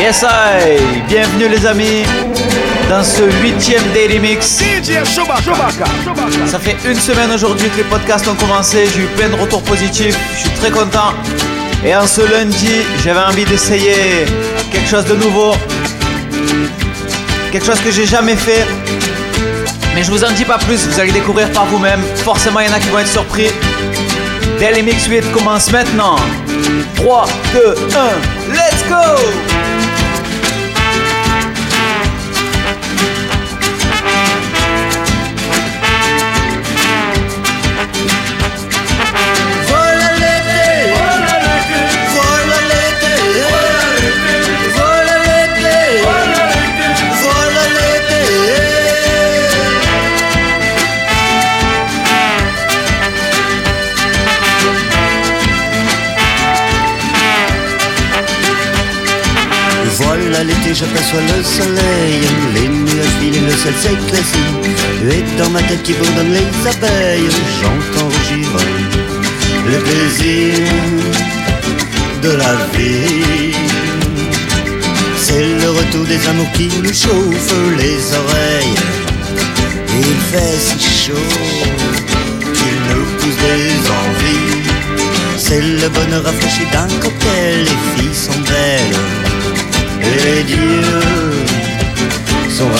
Yes I Bienvenue les amis dans ce huitième Daily Mix. Ça fait une semaine aujourd'hui que les podcasts ont commencé, j'ai eu plein de retours positifs, je suis très content. Et en ce lundi, j'avais envie d'essayer quelque chose de nouveau, quelque chose que j'ai jamais fait. Mais je vous en dis pas plus, vous allez découvrir par vous-même. Forcément, il y en a qui vont être surpris. Daily Mix 8 commence maintenant. 3, 2, 1, let's go! L'été j'aperçois le soleil Les nuages filent le ciel s'éclaircit Et dans ma tête qui bourdonne les abeilles J'entends rougir le plaisir de la vie C'est le retour des amours qui nous chauffent les oreilles. Il fait si chaud qu'il nous pousse des envies. C'est le bonheur rafraîchi d'un cocktail Les filles sont belles les dieux sont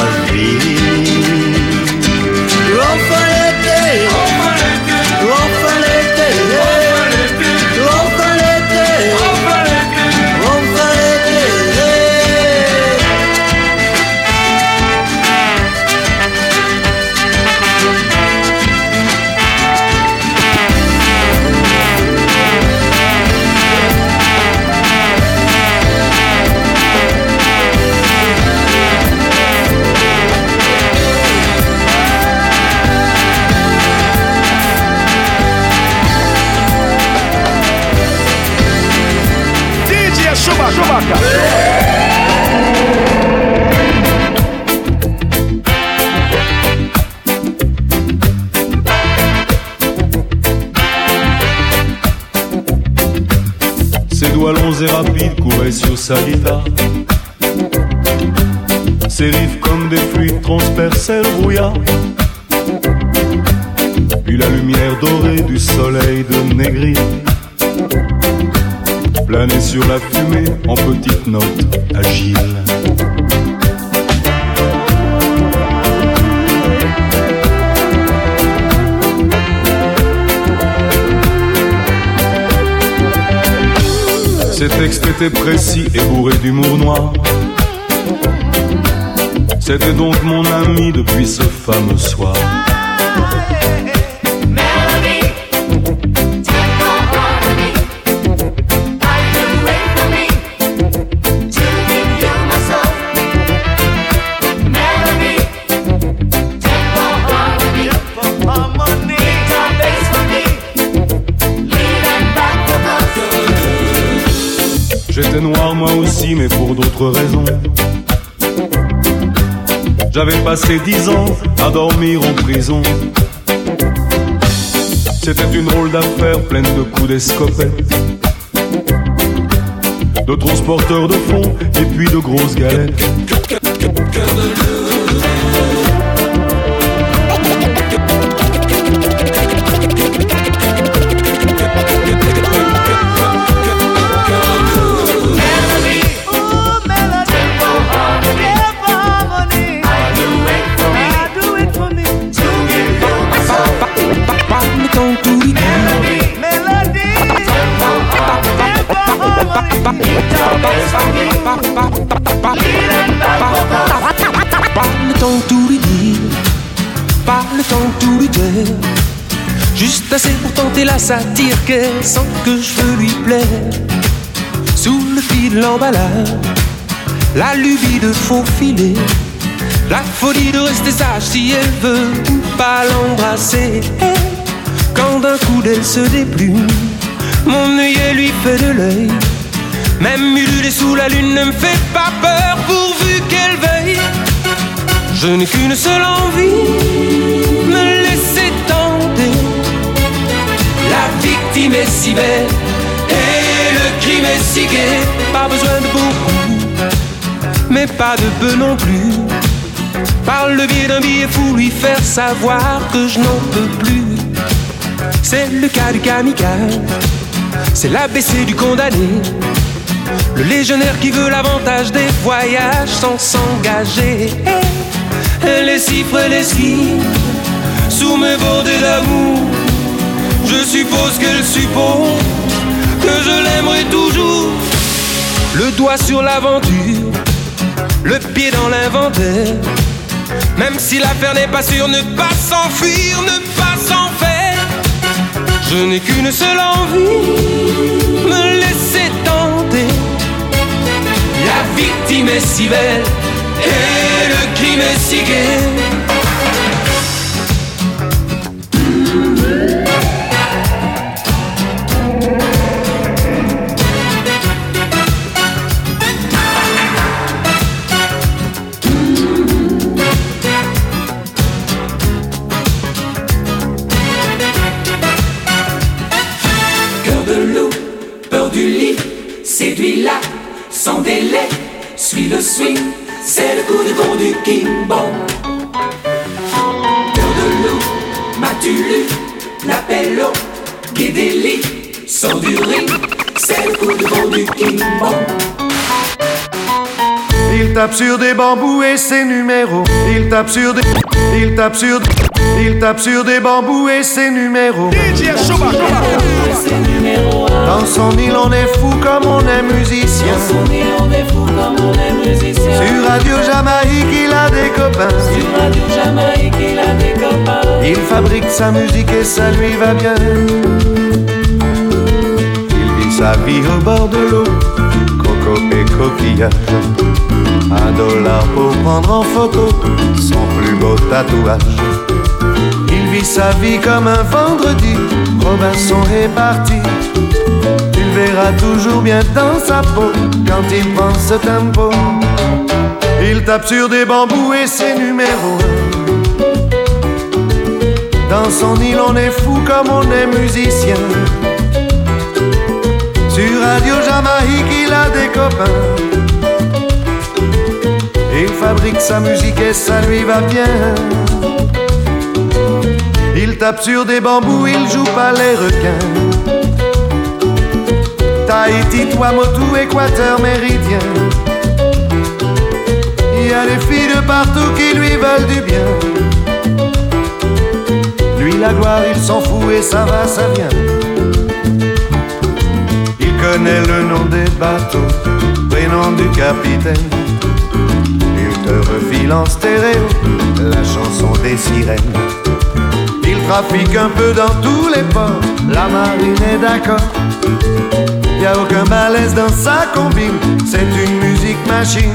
sa guitare. Ses riffs comme des fluides transperçaient le. Puis la lumière dorée du soleil de Négri planait sur la fumée en petites notes agiles. Ces textes étaient précis et bourrés d'humour noir. C'était donc mon ami depuis ce fameux soir. Noir moi aussi, mais pour d'autres raisons. J'avais passé dix ans à dormir en prison. C'était une drôle d'affaire pleine de coups d'escopette. De transporteurs de fonds et puis de grosses galettes. Le temps tout lui dire, pas le temps tout lui dire. Juste assez pour tenter la satire qu'elle sans que je veux lui plaire. Sous le fil de l'emballage, la lubie de faufiler, la folie de rester sage si elle veut pas l'embrasser. Quand d'un coup d'elle se déplume, mon œil lui fait de l'œil. Même ululer sous la lune ne me fait pas peur pourvu qu'elle veille. Je n'ai qu'une seule envie, me laisser tenter. La victime est si belle et le crime est si gai. Pas besoin de beaucoup mais pas de peu non plus. Par le biais d'un billet fou, lui faire savoir que je n'en peux plus. C'est le cas du kamikaze, c'est l'ABC du condamné. Le légionnaire qui veut l'avantage des voyages sans s'engager. Les chiffres, les skis, sous mes bordées d'amour. Je suppose qu'elle suppose que je l'aimerai toujours. Le doigt sur l'aventure, le pied dans l'inventaire. Même si l'affaire n'est pas sûre, ne pas s'enfuir, ne pas s'en faire. Je n'ai qu'une seule envie, me laisser. La victime est si belle et le crime est si gai. C'est le coup de con du Kimbon. Cœur de loup, m'as-tu lu? L'appel Guédéli, sort du c'est le coup de con du Kimbon. Il tape sur des bambous et ses numéros. Il tape sur des. Il tape sur des. Il tape sur des bambous et ses numéros. Dans son île, on est fou comme on est musicien. Sur Radio Jamaïque, il a des copains. Sur Radio Jamaïque, il a des copains. Il fabrique sa musique et ça lui va bien. Il sa vie au bord de l'eau, coco et coquillage. Un dollar pour prendre en photo son plus beau tatouage. Il vit sa vie comme un vendredi, Robinson est parti. Tu le verras toujours bien dans sa peau quand il prend ce tempo. Il tape sur des bambous et ses numéros. Dans son île, on est fou comme on est musicien. Radio Jamaïque, il a des copains. Il fabrique sa musique et ça lui va bien. Il tape sur des bambous, il joue pas les requins. Tahiti, Tuamotu, Équateur, Méridien. Il y a des filles de partout qui lui veulent du bien. Lui, la gloire, il s'en fout et ça va, ça vient. Il connaît le nom des bateaux, prénom du capitaine. Il te refile en stéréo la chanson des sirènes. Il trafique un peu dans tous les ports, la marine est d'accord. Y a aucun malaise dans sa combine, c'est une musique machine.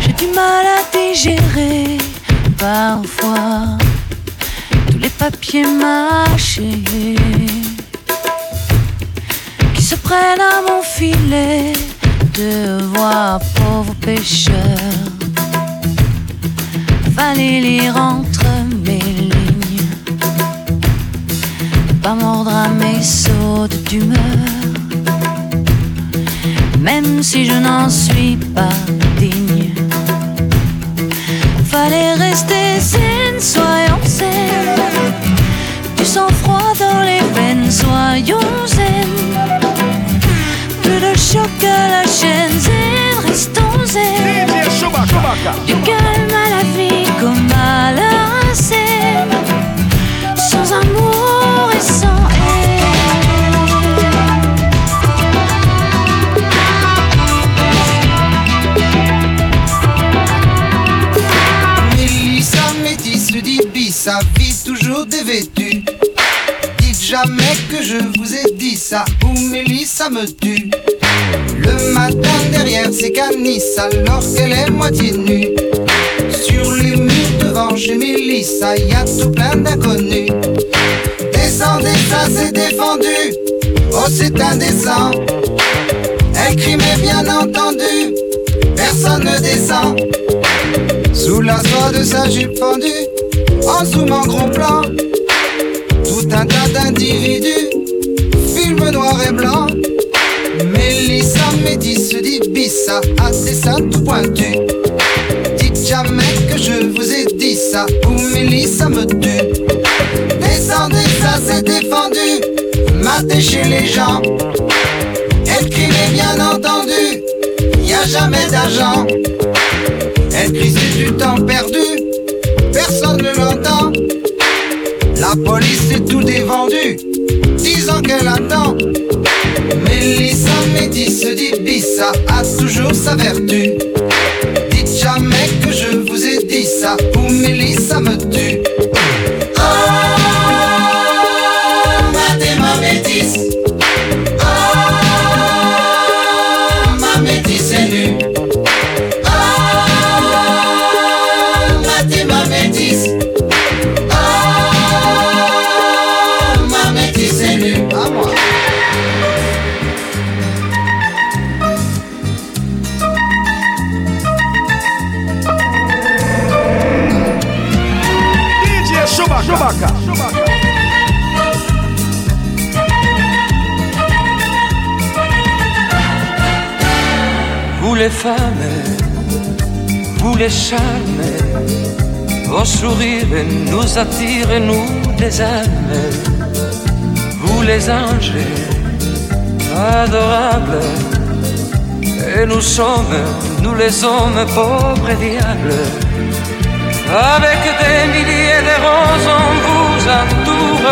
J'ai du mal à digérer parfois tous les papiers mâchés qui se prennent à mon filet de voir pauvre pêcheur. Fallait lire entre mes lignes, ne pas mordre à mes sautes d'humeur même si je n'en suis pas digne. Fallait rester zen, soyons zen. Du sang-froid dans les veines, soyons zen. Plus de choc à la chaîne, Le matin derrière ses canisses, alors qu'elle est moitié nue. Sur les murs devant chez Mélissa, y a tout plein d'inconnus. Descendez, ça c'est défendu. Oh, c'est indécent. Elle crie, mais bien entendu, personne ne descend. Sous la soie de sa jupe fendue, en zoom en gros plan, tout un tas d'individus, film noir et blanc. Mélissa Métis dit à ses seins tout pointus. Dites jamais que je vous ai dit ça, ou Mélissa me tue. Descendez, ça c'est défendu, matez chez les gens. Mais bien entendu, y a jamais d'argent. Elle crie, c'est du temps perdu, personne ne l'entend. La police est tout dévendu, disant qu'elle attend. Mélissa Métis dit bissa a toujours sa vertu. Dites jamais que je vous ai dit ça, ou Mélissa me tue. Les charmes, vos sourires nous attirent, nous les âmes. Vous les anges, adorables, et nous sommes, nous les hommes, pauvres diables. Avec des milliers de roses, on vous entoure,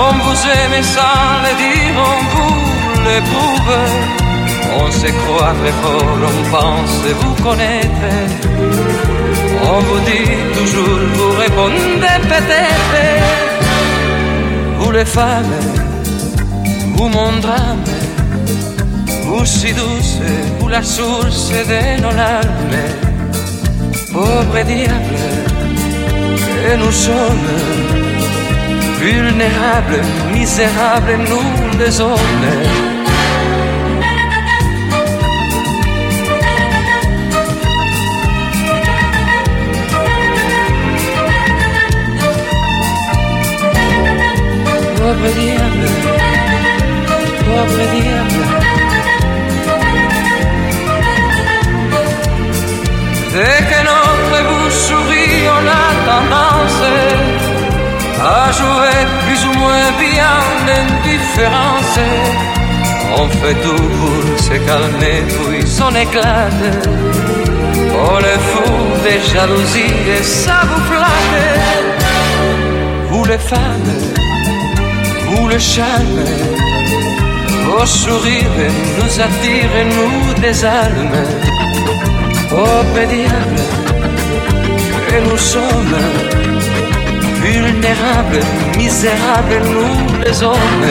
on vous aime sans le dire, on vous l'éprouve. On se croit très fort, on pense vous connaître. On vous dit toujours, vous répondez peut-être. Vous les femmes, vous mon drame, vous si douce, vous la source de nos larmes. Pauvre diable, que nous sommes vulnérables, misérables, nous les hommes. Dès que notre vous sourit, on attend à jouer plus ou moins bien indifférencé. On fait tout pour se calmer, puis son éclate. Oh les fous des jalousies et ça vous flatte. Vous les femmes, vous le charme, vos sourires nous attirent et nous désalment. Oh pédiable, que nous sommes vulnérables, misérables, nous les hommes.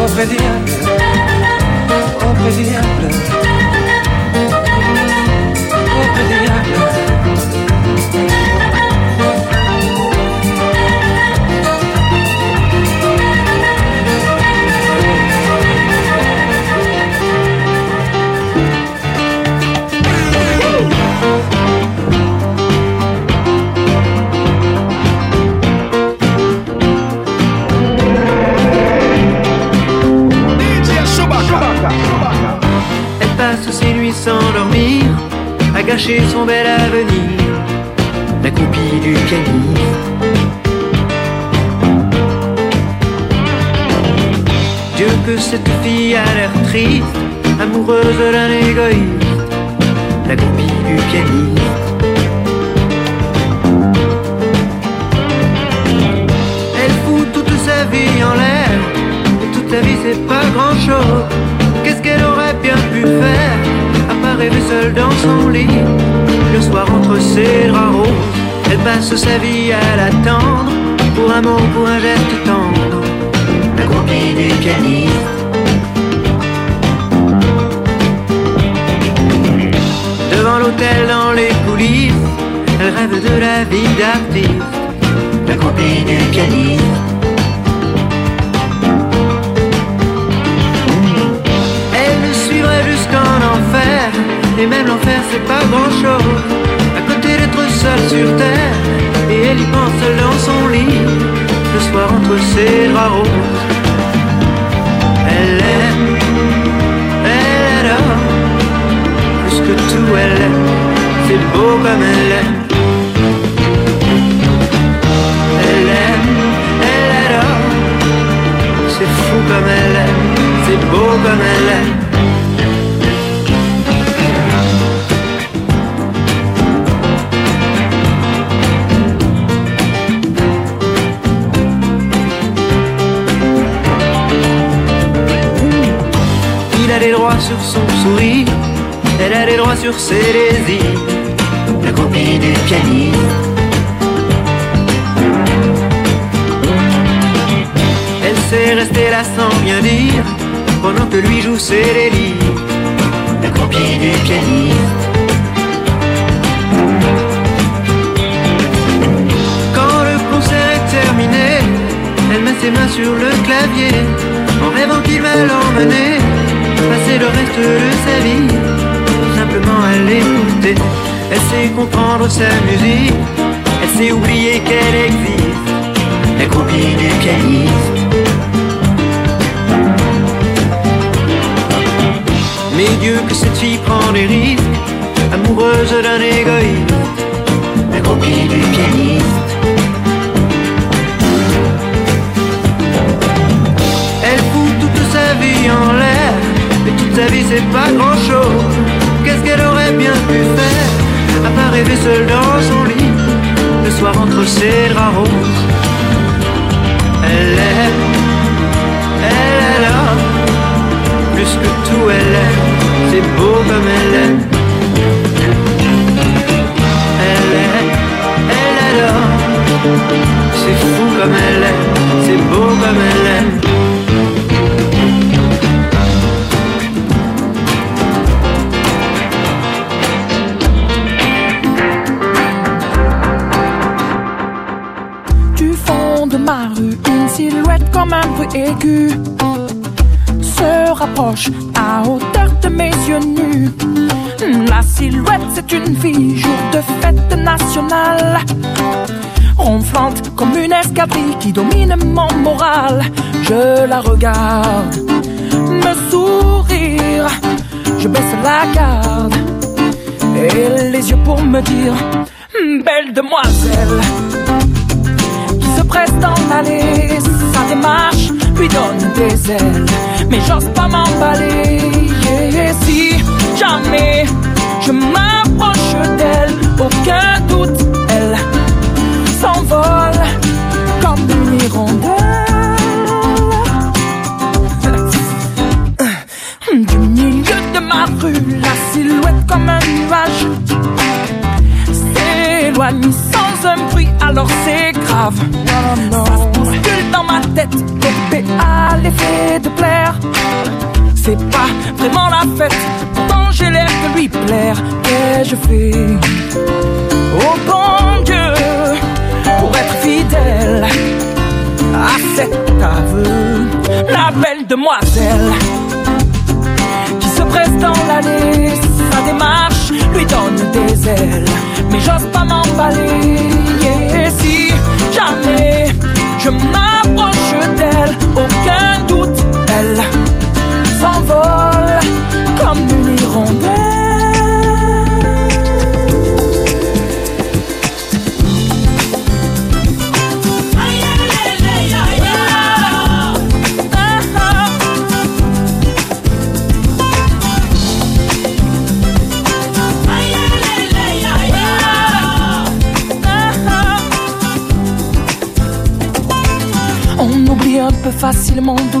Oh pédiable, oh pédiable, Dieu que cette fille a l'air triste, amoureuse d'un égoïste, la copie du pianiste. Passe sa vie à l'attendre Pour un mot, pour un geste tendre. La copie du pianiste. Devant l'hôtel, dans les coulisses Elle rêve de la vie d'artiste. La copie du pianiste Entre ses draps roses Elle aime Elle adore Plus que tout elle aime. C'est beau comme elle aime. Elle aime Elle adore. C'est fou comme elle aime. C'est beau comme elle aime Il a les droits sur son sourire, elle a les droits sur ses désirs. La copie du pianiste. Elle sait rester là sans rien dire, pendant que lui joue ses délires. La copie du pianiste. Quand le concert est terminé, elle met ses mains sur le clavier, en rêvant qu'il va l'emmener, passer le reste de sa vie, simplement à l'écouter. Elle sait comprendre sa musique, elle sait oublier qu'elle existe, la copie du pianiste. Mais Dieu que cette fille prend des risques, amoureuse d'un égoïste, la copie du pianiste. Sa vie c'est pas grand chose. Qu'est-ce qu'elle aurait bien pu faire, à part rêver seule dans son lit, le soir entre ses draps roses. Elle aime, elle adore, plus que tout elle aime, c'est beau comme elle aime. Elle aime, elle adore, c'est fou comme elle aime, c'est beau comme elle aime. Une silhouette comme un bruit aigu se rapproche à hauteur de mes yeux nus. La silhouette, c'est une fille, jour de fête nationale. Ronflante comme une escadrille qui domine mon moral. Je la regarde, me sourire. Je baisse la garde et les yeux pour me dire belle demoiselle Sa démarche lui donne des ailes, mais j'ose pas m'emballer. Et si jamais je m'approche d'elle, aucun doute, elle s'envole comme une hirondelle. Du milieu de ma rue, la silhouette comme un nuage s'éloigne bruit, alors c'est grave. Ça se bouscule dans ma tête, dopé à l'effet de plaire. C'est pas vraiment la fête, pourtant j'ai l'air de lui plaire. Qu'ai-je fait Oh bon Dieu, pour être fidèle à cet aveu, la belle demoiselle qui se presse dans l'allée. Sa démarche lui donne des ailes, mais j'ose pas m'emballer. Et si jamais je m'approche d'elle, aucun doute, elle s'envole comme une hirondelle.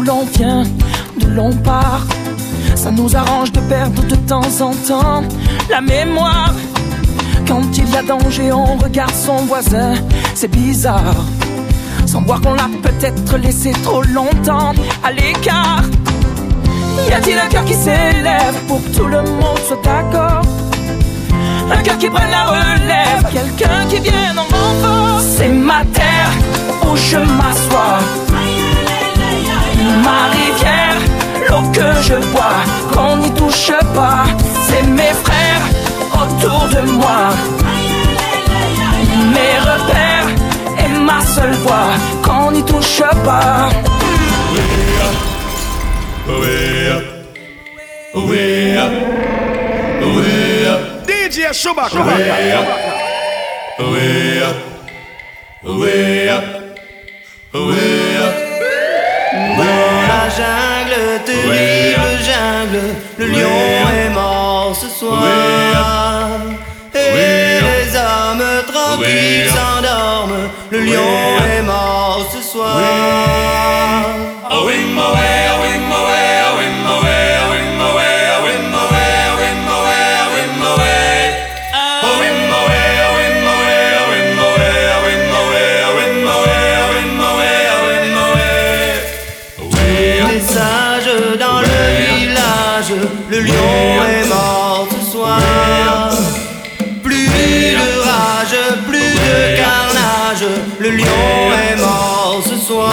D'où l'on vient, d'où l'on part. Ça nous arrange de perdre de temps en temps la mémoire. Quand il y a danger, on regarde son voisin, c'est bizarre. Sans voir qu'on l'a peut-être laissé trop longtemps à l'écart. Y a-t-il un cœur qui s'élève pour que tout le monde soit d'accord? Un cœur qui prenne la relève, quelqu'un qui vienne en renfort. C'est ma terre où je m'assois. Ma rivière, l'eau que je bois, qu'on n'y touche pas. C'est mes frères autour de moi. Mes repères et ma seule voix, qu'on n'y touche pas. DJ Chewbacca. Jungle, terrible jungle, le lion est mort ce soir. Et les hommes tranquilles s'endorment, le lion est le lion est mort ce soir. Plus de rage, plus de carnage, le lion est mort ce soir.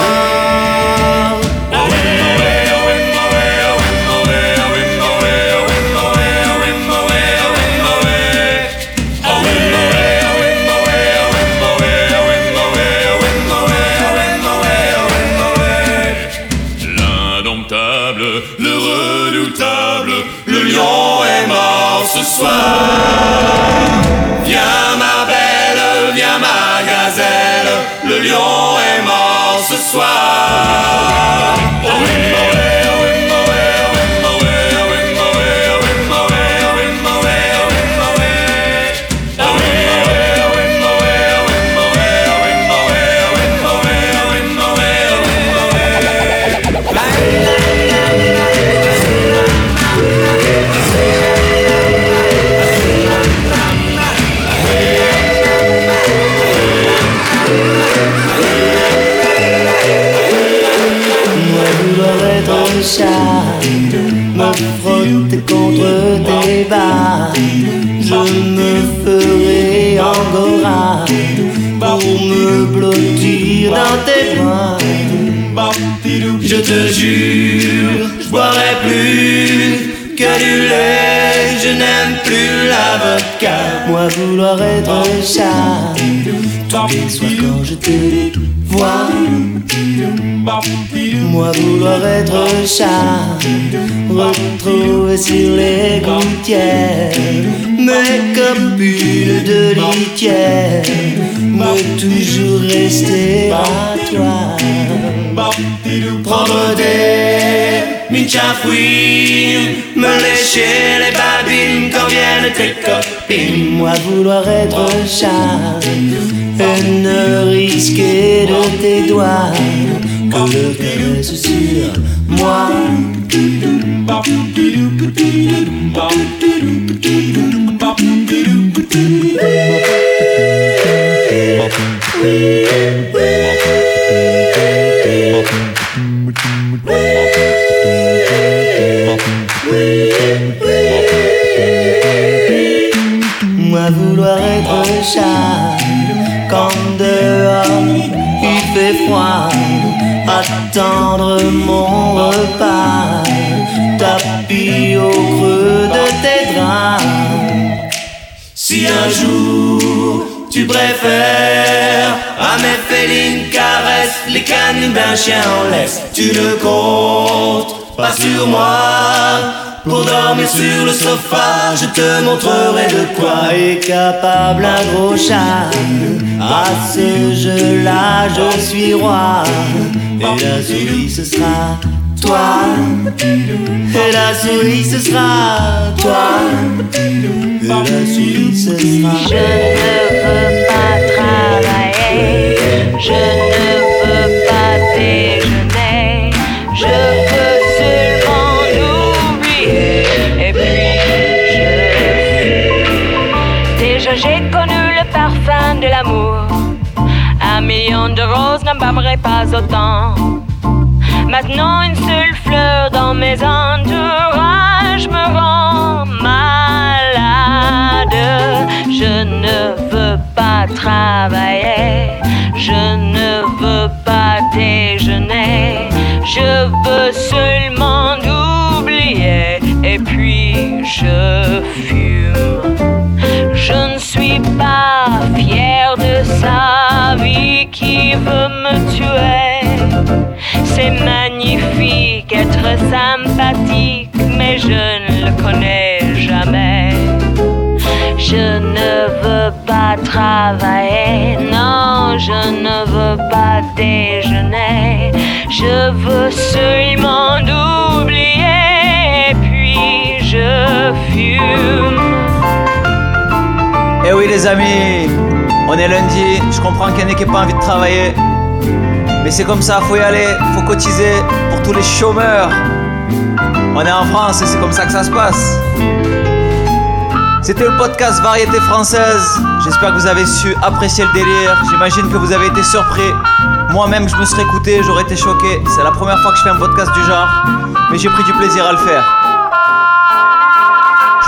Te jure, je boirai plus que du lait. Je n'aime plus la vodka. Moi vouloir être chat, tous les soirs quand je te vois. Moi vouloir être chat, retrouvé sur les gouttières, Mes copines de litière Me toujours rester à toi Prendre des minchafouines Me lécher les babines quand viennent tes copines. Moi vouloir être chat Et ne risquer de tes doigts Que le caresse sur moi Moi vouloir être chat quand dehors il fait froid, attendre mon repas, tapis au creux de tes draps. Si un jour tu préfères à mes félines caresses les canines d'un chien en laisse, tu ne comptes pas sur moi. Pour dormir sur le sofa, je te montrerai de quoi est capable un gros chat. À ce jeu-là, je suis roi. Et la souris, ce sera toi. Et la souris, ce sera toi. Et la souris, ce sera Je ne veux pas travailler, je ne pas autant. Maintenant une seule fleur dans mes entourages me rend malade. Je ne veux pas travailler, je ne veux pas déjeuner, je veux seulement oublier et puis je fume. Je ne suis pas fière de vie veut me tuer. C'est magnifique être sympathique, mais je ne le connais jamais. Je ne veux pas travailler, non, je ne veux pas déjeuner. Je veux seulement oublier, puis je fume. Eh oui les amis, on est lundi, je comprends qu'il y en a qui n'ont pas envie de travailler. Mais c'est comme ça, faut y aller, faut cotiser pour tous les chômeurs. On est en France et c'est comme ça que ça se passe. C'était le podcast Variété Française. J'espère que vous avez su apprécier le délire. J'imagine que vous avez été surpris. Moi-même, je me serais écouté, j'aurais été choqué. C'est la première fois que je fais un podcast du genre. Mais j'ai pris du plaisir à le faire.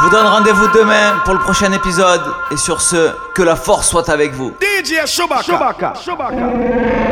Je vous donne rendez-vous demain pour le prochain épisode. Et sur ce, que la force soit avec vous. DJ Chewbacca. Chewbacca. Chewbacca.